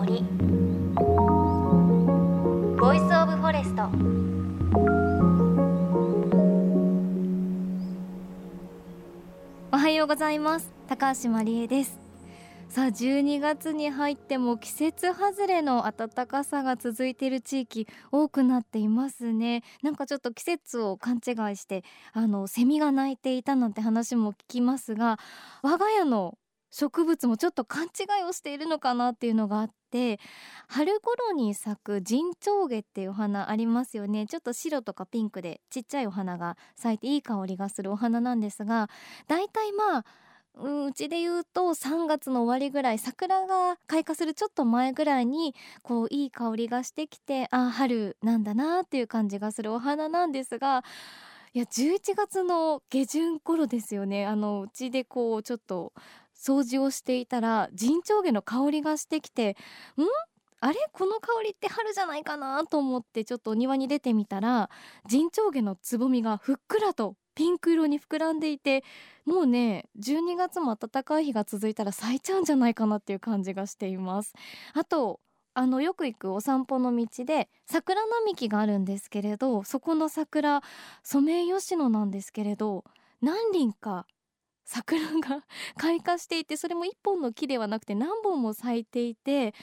森。 Voice of Forest おはようございます。高橋万里恵です。さあ12月に入っても季節外れの暖かさが続いている地域多くなっていますね。なんかちょっと季節を勘違いしてあのセミが鳴いていたなんて話も聞きますが我が家の植物もちょっと勘違いをしているのかなっていうのがあって春頃に咲く陣長毛っていうお花ありますよね。ちょっと白とかピンクでちっちゃいお花が咲いていい香りがするお花なんですがだいたいまあうちで言うと3月の終わりぐらい桜が開花するちょっと前ぐらいにこういい香りがしてきてあ春なんだなっていう感じがするお花なんですがいや11月の下旬頃ですよね。あのうちでこうちょっと掃除をしていたら陣長毛の香りがしてきてん？あれ？この香りって春じゃないかな？と思ってちょっとお庭に出てみたら陣長毛のつぼみがふっくらとピンク色に膨らんでいてもうね12月も暖かい日が続いたら咲いちゃうんじゃないかなっていう感じがしています。あとあのよく行くお散歩の道で桜並木があるんですけれどそこの桜ソメイヨシノなんですけれど何輪か桜が 開花していてそれも一本の木ではなくて何本も咲いていて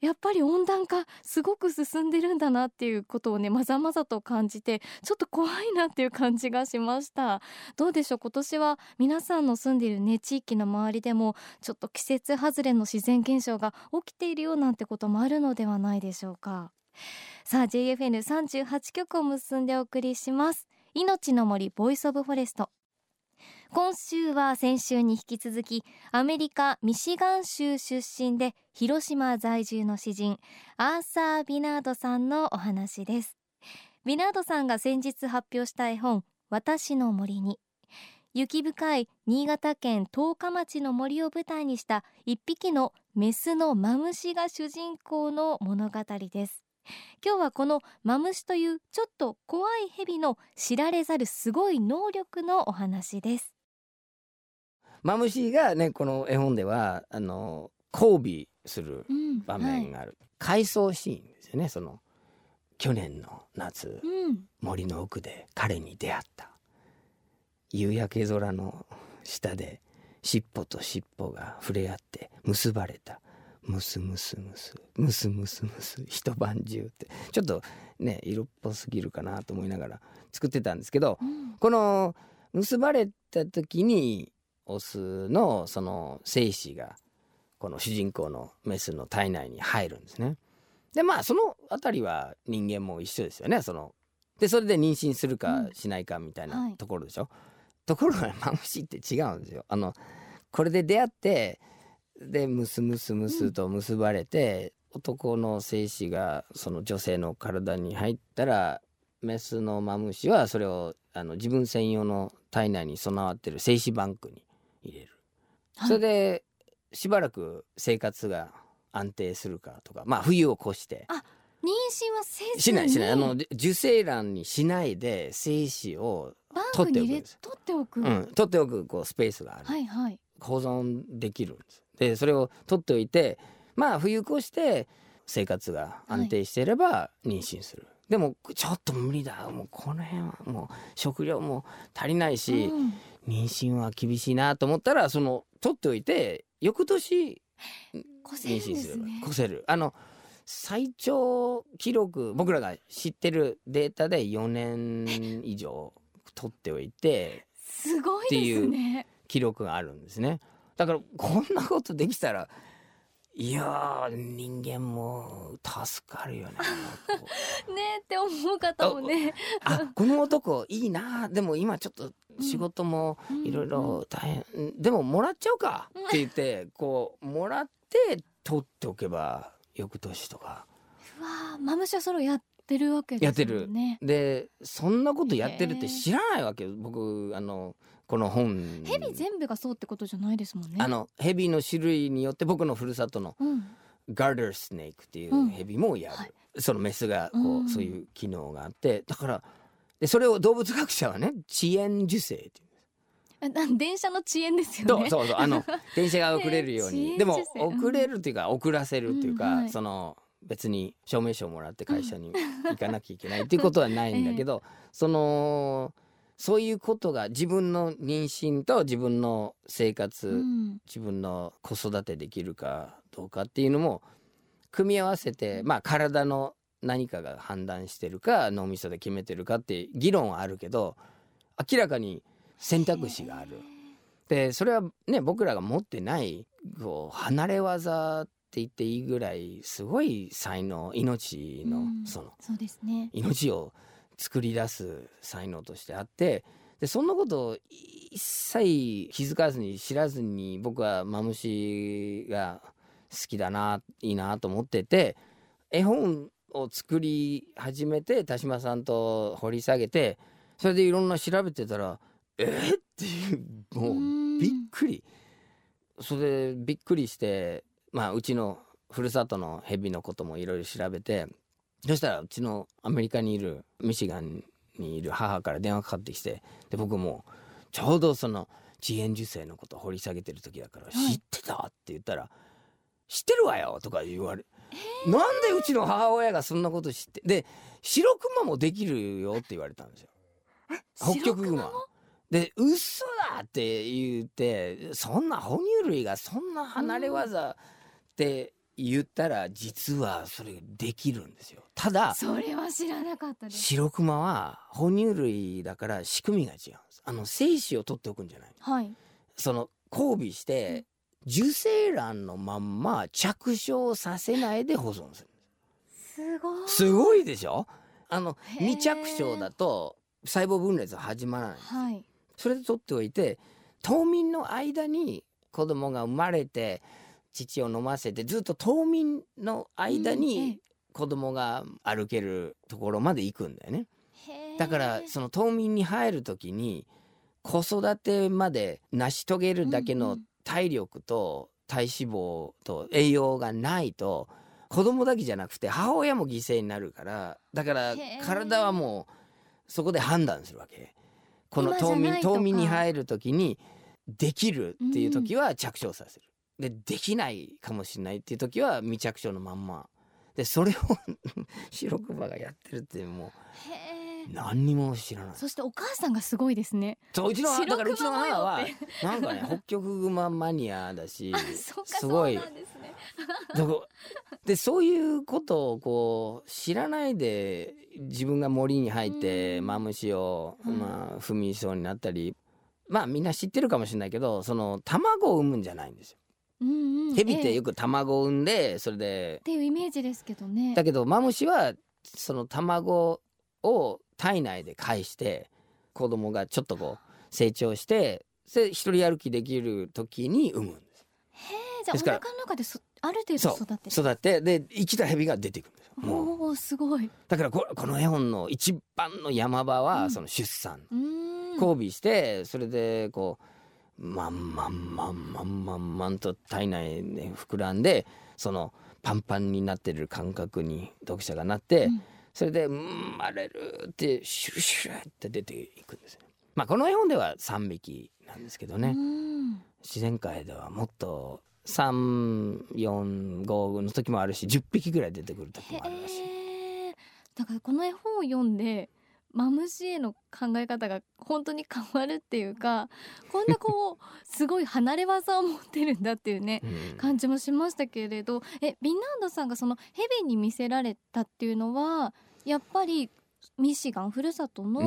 やっぱり温暖化すごく進んでるんだなっていうことをねまざまざと感じてちょっと怖いなっていう感じがしました。どうでしょう？今年は皆さんの住んでいるね地域の周りでもちょっと季節外れの自然現象が起きているようなんてこともあるのではないでしょうか。さあ JFN38 局を結んでお送りします。命の森 Voice of Forest。今週は先週に引き続きアメリカミシガン州出身で広島在住の詩人アーサー・ビナードさんのお話です。ビナードさんが先日発表した絵本私の森に。雪深い新潟県十日町の森を舞台にした一匹のメスのマムシが主人公の物語です。今日はこのマムシというちょっと怖い蛇の知られざるすごい能力のお話です。マムシがねこの絵本ではあの交尾する場面がある、うんはい、回想シーンですよねその去年の夏、うん、森の奥で彼に出会った。夕焼け空の下で尻尾と尻尾が触れ合って結ばれた。ムスムスムス。ムスムスムス。一晩中って。ちょっとね色っぽすぎるかなと思いながら作ってたんですけど、うん、この結ばれた時にオスのその精子がこの主人公のメスの体内に入るんですね。でまあその辺りは人間も一緒ですよね。そのでそれで妊娠するかしないかみたいなところでしょ。うんはい、ところがマムシって違うんですよ。あのこれで出会ってでムスムスムスと結ばれて、うん、男の精子がその女性の体に入ったらメスのマムシはそれをあの自分専用の体内に備わってる精子バンクに入れる、はい、それでしばらく生活が安定するかとかまあ冬を越して。あ妊娠はせずしないしない。あの受精卵にしないで精子を取っておく取っておく、うん、取っておくこうスペースがある、はいはい、保存できるんです。でそれを取っておいてまあ冬越して生活が安定していれば妊娠する、はい、でもちょっと無理だ。もうこの辺はもう食料も足りないし、うん、妊娠は厳しいなと思ったらその取っておいて翌年妊娠すせる。あの最長記録僕らが知ってるデータで4年以上取っておいてすごいですね。記録があるんですね。だからこんなことできたらいや人間も助かるよね。ねって思う方もね。あこの男いいなでも今ちょっと仕事もいろいろ大変、うん、でももらっちゃうかって言ってこうもらって取っておけば翌年とか。うわマムシはそれをやってるわけですね。やってる。でそんなことやってるって知らないわけ僕あの。この本ヘビ全部がそうってことじゃないですもんね。あのヘビの種類によって僕のふるさとの、うん、ガーダースネークっていうヘビもやる、うんはい、そのメスがこう、うん、そういう機能があって。だからでそれを動物学者はね遅延受精って電車の遅延ですよね。そうそうあの 電車が遅れるように、でも遅れるっていうか遅らせるっていうか、うんはい、その別に証明書をもらって会社に行かなきゃいけないっていうことはないんだけど、えー、そのそういうことが自分の妊娠と自分の生活、うん、自分の子育てできるかどうかっていうのも組み合わせて、まあ体の何かが判断してるか脳みそで決めてるかって議論はあるけど明らかに選択肢がある。でそれはね僕らが持ってないこう離れ技って言っていいぐらいすごい才能命の、そのそうですね。命を作り出す才能としてあってでそんなことを一切気づかずに知らずに僕はマムシが好きだないいなと思ってて絵本を作り始めて田島さんと掘り下げてそれでいろんな調べてたらえー、っていうもうびっくり。それでびっくりしてまあうちのふるさとのヘビのこともいろいろ調べてそしたらうちのアメリカにいるミシガンにいる母から電話かかってきてで僕もちょうどその遅延受精のこと掘り下げてる時だから「知ってた?」って言ったら「知ってるわよ」とか言われなんでうちの母親がそんなこと知ってで白クマもできるよって言われたんですよ。北極熊。で嘘だって言ってそんな哺乳類がそんな離れ技って言ったら実はそれできるんですよ。ただそれは知らなかったです。白クマは哺乳類だから仕組みが違うんです。あの精子を取っておくんじゃない、はい、その交尾して受精卵のまんま着床させないで保存するす。ごい。すごいでしょ？あの未着床だと細胞分裂は始まらないはい、それで取っておいて冬眠の間に子供が生まれて乳を飲ませてずっと冬眠の間に子供が歩けるところまで行くんだよね。だからその冬眠に入る時に子育てまで成し遂げるだけの体力と体脂肪と栄養がないと子供だけじゃなくて母親も犠牲になるからだから体はもうそこで判断するわけ。この冬眠冬眠に入る時にできるっていう時は着床させる。でできないかもしれないっていう時は未着床のまんま。でそれを 白熊がやってるってもう何にも知らない。そしてお母さんがすごいですね。そううちのだからうちの母は なんかね北極熊マニアだしすごい。でそういうことをこう知らないで自分が森に入ってマムシを、まあ、踏みそうになったりまあみんな知ってるかもしれないけどその卵を産むんじゃないんですよ。うんうん、ヘビってよく卵を産んでそれで。っていうイメージですけどね。だけどマムシはその卵を体内で返して子供がちょっとこう成長してで一人歩きできる時に産むんです。へえじゃあお腹の中でそある程度育って。育ってで生きたヘビが出てくるんですよ。おおすごい。だからここの絵本の一番の山場はその出産、うん、交尾してそれでこうまんまんまんまんまんまんと体内で膨らんでそのパンパンになってる感覚に読者がなって、うん、それで「うん荒れる」ってシュルシュルって出ていくんですね。まあこの絵本では3匹なんですけどね、自然界ではもっと345の時もあるし10匹ぐらい出てくる時もあるらしい。だからこの絵本を読んでマムシへの考え方が本当に変わるっていうかこんなこうすごい離れ技を持ってるんだっていうね、うん、感じもしましたけれどえビンナードさんがそのヘビに見せられたっていうのはやっぱりミシガンふるさとの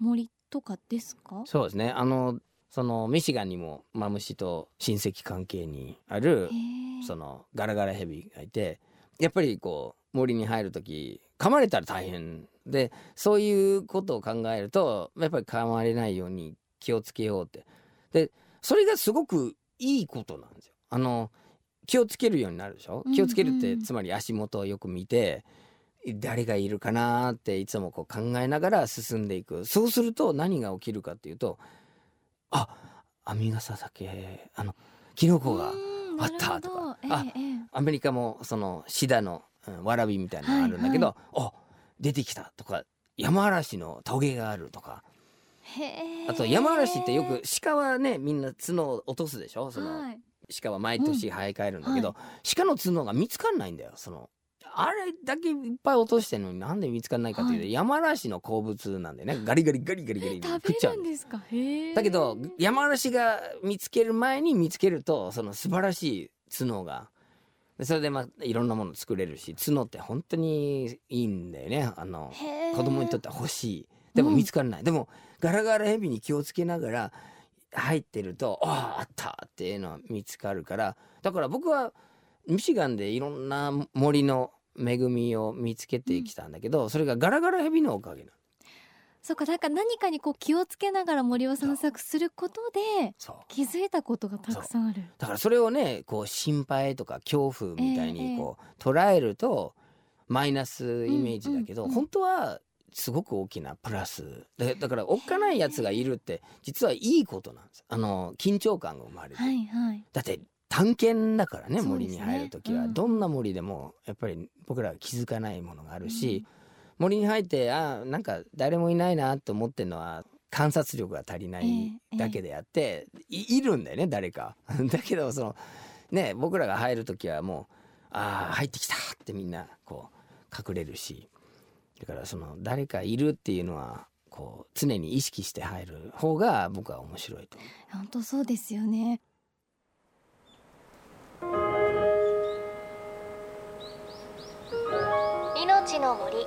森とかですか、うん、そうですね。あのそのミシガンにもマムシと親戚関係にあるそのガラガラヘビがいてやっぱりこう森に入る時噛まれたら大変でそういうことを考えるとやっぱり噛まれないように気をつけようって。でそれがすごくいいことなんですよ。あの気をつけるようになるでしょ？気をつけるって、つまり足元をよく見て誰がいるかなっていつもこう考えながら進んでいく。そうすると何が起きるかっていうとあ網笠岳あのキノコがあったとか、あ、アメリカもそのシダの、うん、わらびみたいなのがあるんだけど、はい。はい、あ出てきたとか山嵐の峠があるとか。あと山嵐ってよく鹿はねみんな角を落とすでしょ？その、はい、鹿は毎年生え替えるんだけど、うん。はい、鹿の角が見つかんないんだよその。あれだけいっぱい落としてるのになんで見つかんないかっていうと、はい、山嵐の好物なんでね。ガリガリガリガリガリ食っちゃうんですかだけど山嵐が見つける前に見つけるとその素晴らしい角がそれでまあいろんなもの作れるし角って本当にいいんだよね。あの子供にとっては欲しい。でも見つからない、うん、でもガラガラヘビに気をつけながら入ってるとあああったっていうのは見つかるから。だから僕はミシガンでいろんな森の恵みを見つけてきたんだけど、うん、それがガラガラヘビのおかげなそうかだから何かにこう気をつけながら森を散策することで気づいたことがたくさんある。だからそれをねこう心配とか恐怖みたいにこう、えー、捉えるとマイナスイメージだけど、本当はすごく大きなプラス。でだからおっかないやつがいるって実はいいことなんです。あの緊張感が生まれる、はいはい、だって探検だからね森に入る時は、ねうん、どんな森でもやっぱり僕らは気づかないものがあるし、うん森に入ってあなんか誰もいないなと思ってるのは観察力が足りないだけであって、えーえー、いるんだよね誰か。だけどそのね僕らが入る時はもうああ入ってきたってみんなこう隠れるしだからその誰かいるっていうのはこう常に意識して入る方が僕は面白いと本当そうですよね。命の森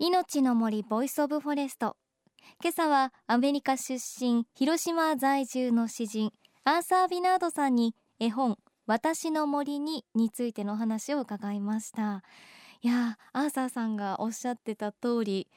命の森 Voice of Forest。今朝はアメリカ出身広島在住の詩人アーサー・ビナードさんに絵本私の森にについての話を伺いました。いやアーサーさんがおっしゃってた通り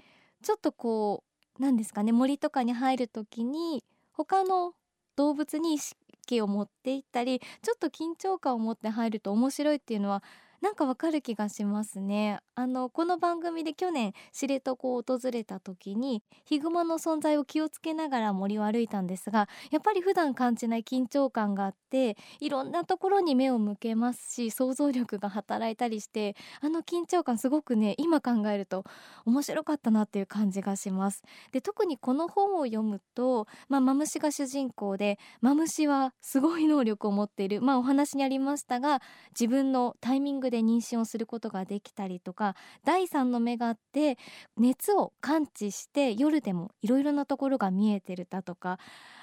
ちょっとこうなんですかね森とかに入る時に他の動物に意識を持っていったりちょっと緊張感を持って入ると面白いっていうのはなんかわかる気がしますね。あのこの番組で去年知床を訪れた時にヒグマの存在を気をつけながら森を歩いたんですがやっぱり普段感じない緊張感があっていろんなところに目を向けますし想像力が働いたりしてあの緊張感すごくね今考えると面白かったなっていう感じがします。で特にこの本を読むとまあ、マムシが主人公でマムシはすごい能力を持っている。まあお話にありましたが自分のタイミングで妊娠をすることができたりとか第三の目があって熱を感知して夜でもいろいろなところが見えてるだとか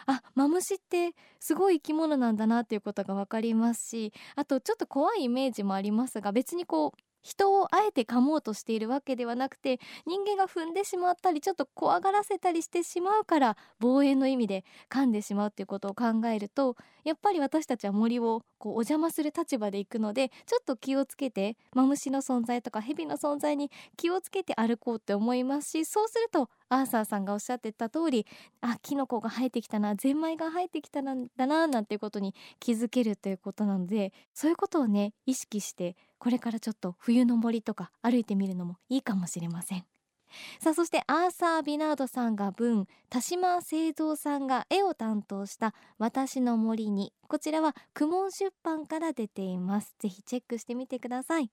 あマムシってすごい生き物なんだなっていうことが分かりますしあとちょっと怖いイメージもありますが別にこう人をあえて噛もうとしているわけではなくて人間が踏んでしまったりちょっと怖がらせたりしてしまうから防衛の意味で噛んでしまうっていうことを考えるとやっぱり私たちは森をこうお邪魔する立場で行くのでちょっと気をつけてマムシの存在とかヘビの存在に気をつけて歩こうって思いますしそうするとアーサーさんがおっしゃってた通りあキノコが生えてきたなゼンマイが生えてきたんだななんていうことに気づけるということなのでそういうことをね意識してこれからちょっと冬の森とか歩いてみるのもいいかもしれません。さあそしてアーサー・ビナードさんが文田島製造さんが絵を担当した私の森にこちらは苦悶出版から出ています。ぜひチェックしてみてください。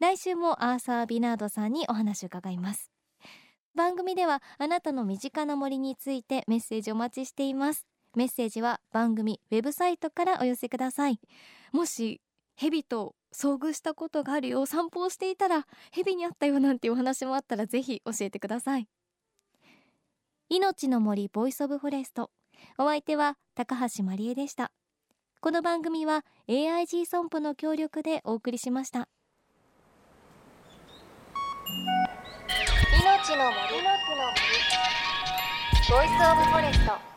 来週もアーサー・ビナードさんにお話を伺います。番組ではあなたの身近な森についてメッセージお待ちしています。メッセージは番組ウェブサイトからお寄せください。もし蛇と遭遇したことがあるよ。散歩をしていたら蛇に会ったよなんていうお話もあったらぜひ教えてください。命の森 Voice of Forest。お相手は高橋万里恵でした。この番組は AIG 損保の協力でお送りしました。命の森。の森。 Voice of Forest。